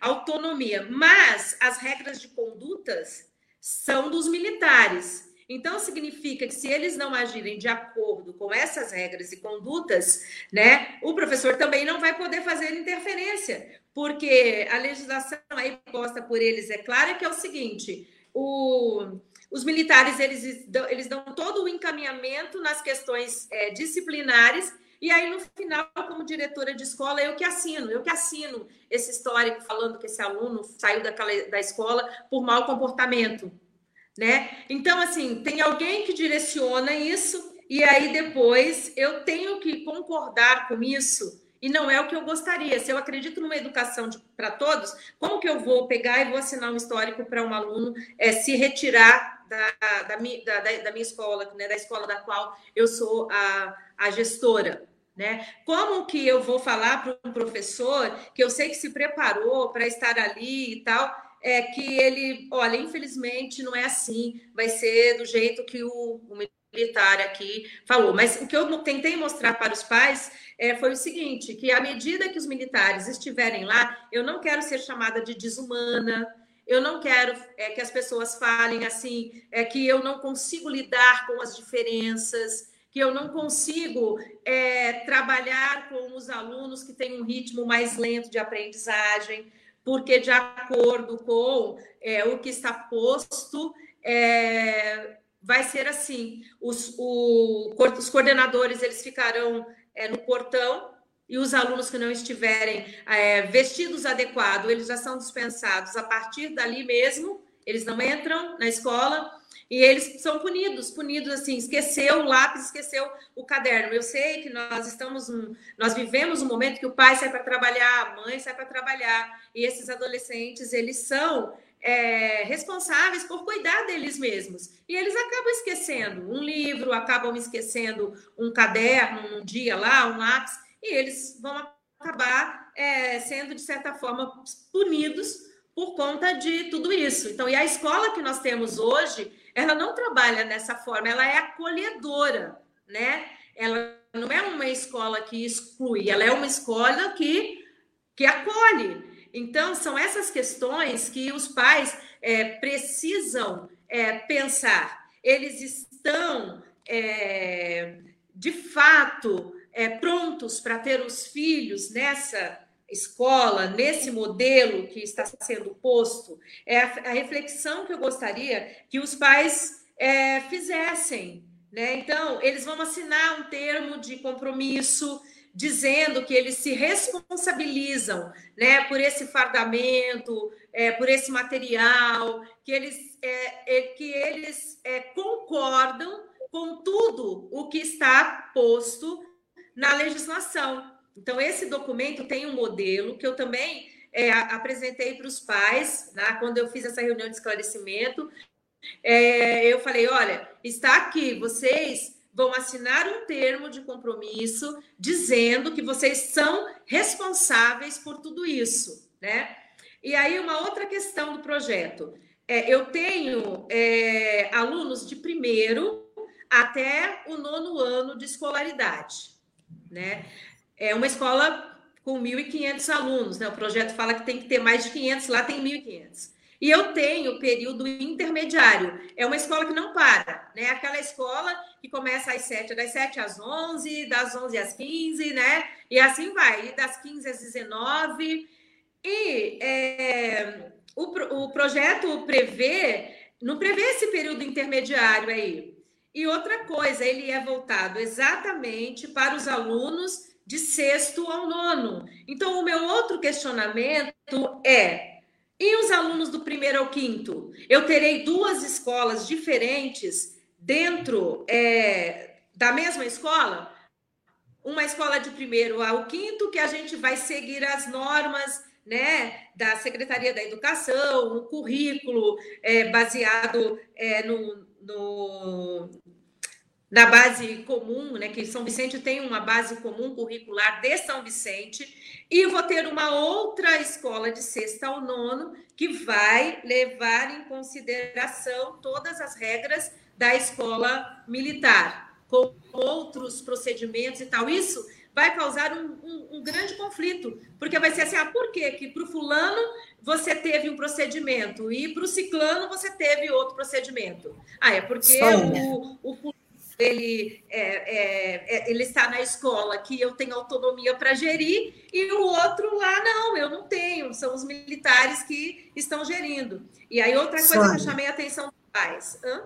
autonomia, mas as regras de condutas são dos militares. Então significa que se eles não agirem de acordo com essas regras e condutas, né, o professor também não vai poder fazer interferência, porque a legislação aí posta por eles é clara que é o seguinte: o, os militares eles dão, eles dão todo o encaminhamento nas questões é, disciplinares e aí, no final, como diretora de escola, eu que assino, eu que assino esse histórico falando que esse aluno saiu daquela, da escola por mau comportamento, né? Então, assim, tem alguém que direciona isso, e aí depois eu tenho que concordar com isso, e não é o que eu gostaria. Se eu acredito numa educação para todos, como que eu vou pegar e vou assinar um histórico para um aluno é, se retirar da, da, da, da, minha escola, né, da escola da qual eu sou a, a gestora? Né? Como que eu vou falar para um professor que eu sei que se preparou para estar ali e tal, é que ele, olha, infelizmente não é assim, vai ser do jeito que o, o militar aqui falou. Mas o que eu tentei mostrar para os pais é, foi o seguinte: que à medida que os militares estiverem lá, eu não quero ser chamada de desumana, eu não quero é, que as pessoas falem assim, é que eu não consigo lidar com as diferenças que eu não consigo é, trabalhar com os alunos que têm um ritmo mais lento de aprendizagem, porque, de acordo com é, o que está posto, é, vai ser assim: os, o, os coordenadores eles ficarão é, no portão e os alunos que não estiverem é, vestidos adequado, eles já são dispensados a partir dali mesmo, eles não entram na escola e eles são punidos, punidos assim, esqueceu o lápis, esqueceu o caderno. Eu sei que nós estamos, nós vivemos um momento que o pai sai para trabalhar, a mãe sai para trabalhar, e esses adolescentes, eles são é, responsáveis por cuidar deles mesmos. E eles acabam esquecendo um livro, acabam esquecendo um caderno, um dia lá, um lápis, e eles vão acabar é, sendo, de certa forma, punidos por conta de tudo isso. Então, e a escola que nós temos hoje, ela não trabalha dessa forma, ela é acolhedora, né? Ela não é uma escola que exclui, ela é uma escola que, que acolhe. Então, são essas questões que os pais é, precisam é, pensar. Eles estão, é, de fato, é, prontos para ter os filhos nessa escola, nesse modelo que está sendo posto, é a, a reflexão que eu gostaria que os pais é, fizessem. Né? Então, eles vão assinar um termo de compromisso dizendo que eles se responsabilizam né, por esse fardamento, é, por esse material, que eles, é, é, que eles é, concordam com tudo o que está posto na legislação. Então, esse documento tem um modelo que eu também é, apresentei para os pais, né, quando eu fiz essa reunião de esclarecimento. É, eu falei: olha, está aqui, vocês vão assinar um termo de compromisso dizendo que vocês são responsáveis por tudo isso, né? E aí, uma outra questão do projeto. É, eu tenho é, alunos de primeiro até o nono ano de escolaridade, né? é uma escola com 1.500 alunos, né? O projeto fala que tem que ter mais de 500, lá tem 1.500. E eu tenho período intermediário. É uma escola que não para, né? Aquela escola que começa às 7, das 7 às 11, das 11 às 15, né? E assim vai, e das 15 às 19. E é, o, o projeto prevê, não prevê esse período intermediário aí. E outra coisa, ele é voltado exatamente para os alunos de sexto ao nono. Então, o meu outro questionamento é: e os alunos do primeiro ao quinto? Eu terei duas escolas diferentes dentro é, da mesma escola? Uma escola de primeiro ao quinto, que a gente vai seguir as normas né, da Secretaria da Educação, um currículo é, baseado é, no, no, na base comum, né, que São Vicente tem uma base comum curricular de São Vicente, e vou ter uma outra escola de sexta ao nono que vai levar em consideração todas as regras da escola militar, com outros procedimentos e tal. Isso vai causar um, um, um grande conflito, porque vai ser assim: ah, por quê? que para o fulano você teve um procedimento e para o ciclano você teve outro procedimento? Ah, é porque o, o ele, é, é, é, ele está na escola que eu tenho autonomia para gerir, e o outro lá, não, eu não tenho, são os militares que estão gerindo. E aí, outra coisa que eu chamei a atenção dos pais. Hã?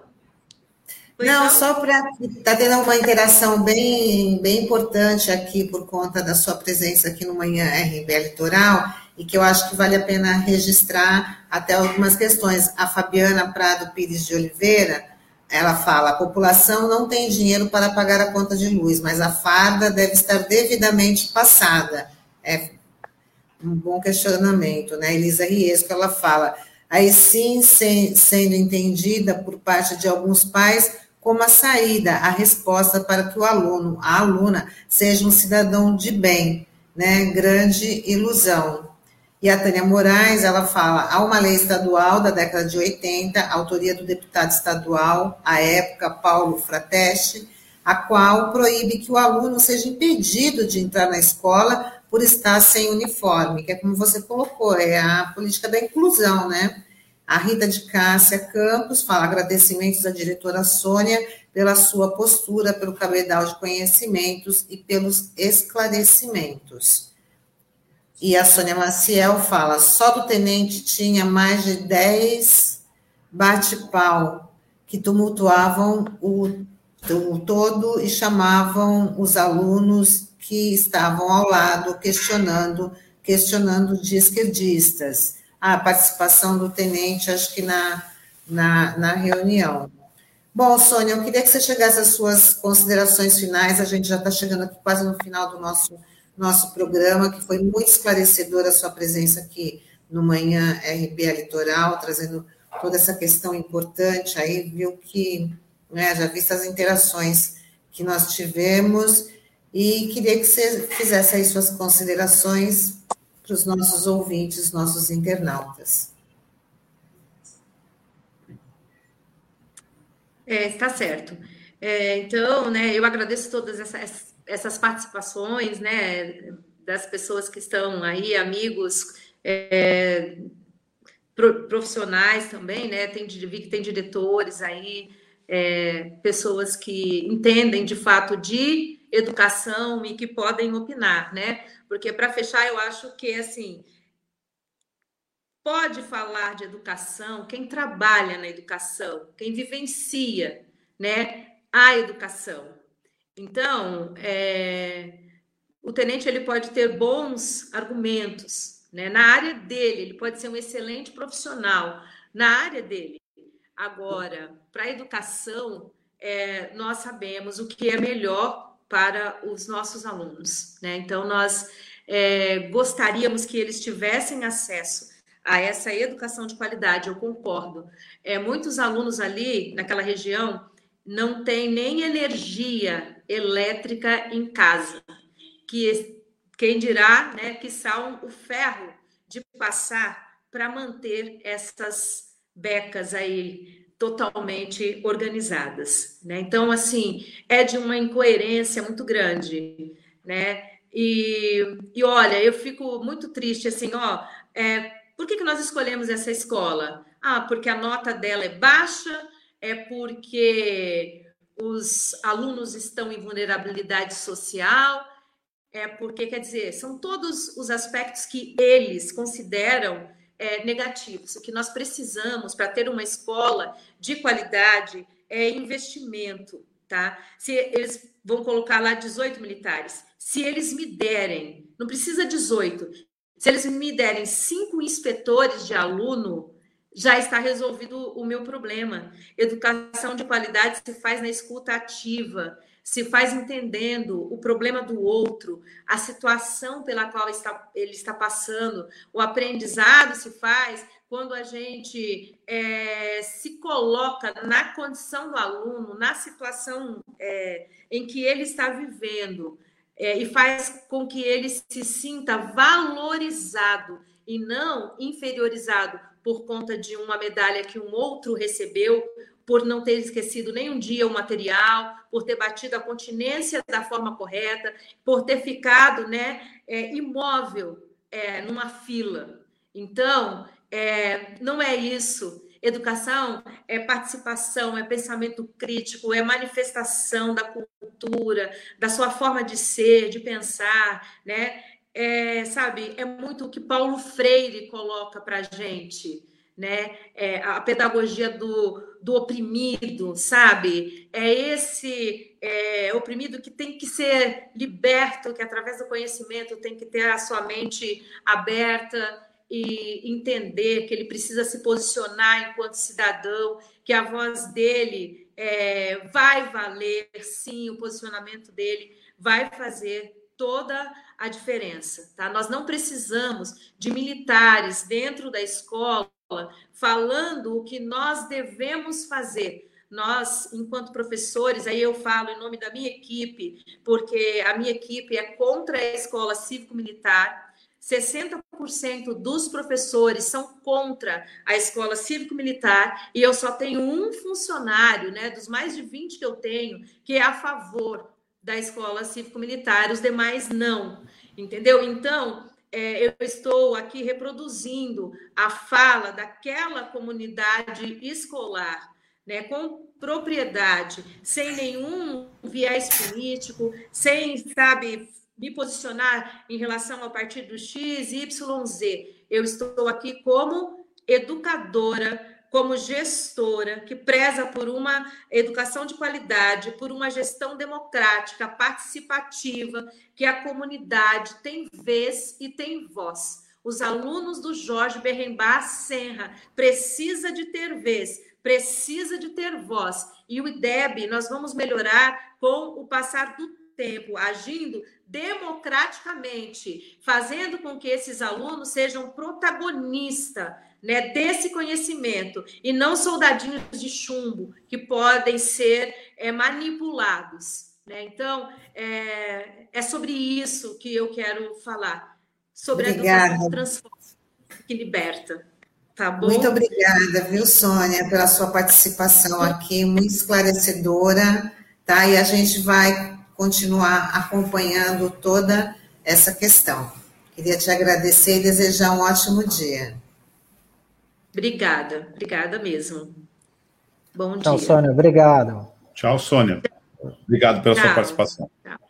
Não, não, só para. Está tendo uma interação bem, bem importante aqui por conta da sua presença aqui no Manhã RB Litoral e que eu acho que vale a pena registrar até algumas questões. A Fabiana Prado Pires de Oliveira, ela fala: a população não tem dinheiro para pagar a conta de luz, mas a farda deve estar devidamente passada. É um bom questionamento, né? Elisa Riesco, ela fala. Aí sim, sendo entendida por parte de alguns pais como a saída, a resposta para que o aluno, a aluna, seja um cidadão de bem, né? Grande ilusão. E a Tânia Moraes, ela fala, há uma lei estadual da década de 80, autoria do deputado estadual, à época, Paulo Frateste, a qual proíbe que o aluno seja impedido de entrar na escola por estar sem uniforme, que é como você colocou, é a política da inclusão, né? A Rita de Cássia Campos fala agradecimentos à diretora Sônia pela sua postura, pelo cabedal de conhecimentos e pelos esclarecimentos. E a Sônia Maciel fala: só do tenente tinha mais de 10 bate-pau que tumultuavam o, o todo e chamavam os alunos que estavam ao lado questionando, questionando de esquerdistas. A participação do tenente, acho que na, na, na reunião. Bom, Sônia, eu queria que você chegasse às suas considerações finais, a gente já está chegando aqui quase no final do nosso, nosso programa, que foi muito esclarecedora a sua presença aqui no Manhã RBA Litoral, trazendo toda essa questão importante aí, viu que, né, já vista as interações que nós tivemos, e queria que você fizesse aí suas considerações para os nossos ouvintes, nossos internautas. É, está certo. É, então, né, eu agradeço todas essas, essas participações, né, das pessoas que estão aí, amigos, é, profissionais também, né, tem, vi que tem diretores aí, é, pessoas que entendem de fato de educação e que podem opinar, né? Porque, para fechar, eu acho que, assim, pode falar de educação quem trabalha na educação, quem vivencia, né, a educação. Então, é, o tenente ele pode ter bons argumentos, né, na área dele, ele pode ser um excelente profissional na área dele. Agora, para a educação, é, nós sabemos o que é melhor para os nossos alunos. Né? Então, nós é, gostaríamos que eles tivessem acesso a essa educação de qualidade, eu concordo. É, muitos alunos ali, naquela região, não têm nem energia elétrica em casa, que quem dirá, né, que são o ferro de passar para manter essas becas aí totalmente organizadas, né? Então, assim, é de uma incoerência muito grande, né? E, e olha, eu fico muito triste, assim, ó, é, por que, que nós escolhemos essa escola? Ah, porque a nota dela é baixa, é porque os alunos estão em vulnerabilidade social, é porque, quer dizer, são todos os aspectos que eles consideram é, negativos. O que nós precisamos para ter uma escola de qualidade é investimento, tá? Se eles vão colocar lá 18 militares, se eles me derem, não precisa 18, se eles me derem cinco inspetores de aluno, já está resolvido o meu problema. Educação de qualidade se faz na escuta ativa, se faz entendendo o problema do outro, a situação pela qual está, ele está passando. O aprendizado se faz quando a gente é, se coloca na condição do aluno, na situação é, em que ele está vivendo, é, e faz com que ele se sinta valorizado e não inferiorizado por conta de uma medalha que um outro recebeu, por não ter esquecido nem um dia o material, por ter batido a continência da forma correta, por ter ficado né, é, imóvel é, numa fila. Então, é, não é isso. Educação é participação, é pensamento crítico, é manifestação da cultura, da sua forma de ser, de pensar, né? É, sabe, é muito o que Paulo Freire coloca para a gente né? É a pedagogia do, do oprimido, sabe? É esse é, oprimido que tem que ser liberto, que através do conhecimento tem que ter a sua mente aberta e entender que ele precisa se posicionar enquanto cidadão, que a voz dele é, vai valer, sim, o posicionamento dele vai fazer toda a diferença, tá? Nós não precisamos de militares dentro da escola falando o que nós devemos fazer. Nós, enquanto professores, aí eu falo em nome da minha equipe, porque a minha equipe é contra a escola cívico-militar. 60% dos professores são contra a escola cívico-militar e eu só tenho um funcionário, né, dos mais de 20 que eu tenho, que é a favor da escola cívico-militar, os demais não, entendeu? Então, é, eu estou aqui reproduzindo a fala daquela comunidade escolar, né, com propriedade, sem nenhum viés político, sem, sabe, me posicionar em relação ao partido X, Y, Z. Eu estou aqui como educadora como gestora que preza por uma educação de qualidade, por uma gestão democrática, participativa, que a comunidade tem vez e tem voz. Os alunos do Jorge Berrembar Senra precisa de ter vez, precisa de ter voz. E o IDEB nós vamos melhorar com o passar do tempo, agindo democraticamente, fazendo com que esses alunos sejam protagonistas né, desse conhecimento e não soldadinhos de chumbo que podem ser é, manipulados. Né? Então, é, é, sobre isso que eu quero falar, sobre obrigada. a educação que transforma, que liberta. Tá bom? Muito obrigada, viu, Sônia, pela sua participação aqui, muito esclarecedora, tá? E a gente vai continuar acompanhando toda essa questão. Queria te agradecer e desejar um ótimo dia. Obrigada, obrigada mesmo. Bom Tchau, dia. Sônia, obrigado. Tchau, Sônia. Obrigado pela Tchau. sua participação. Tchau.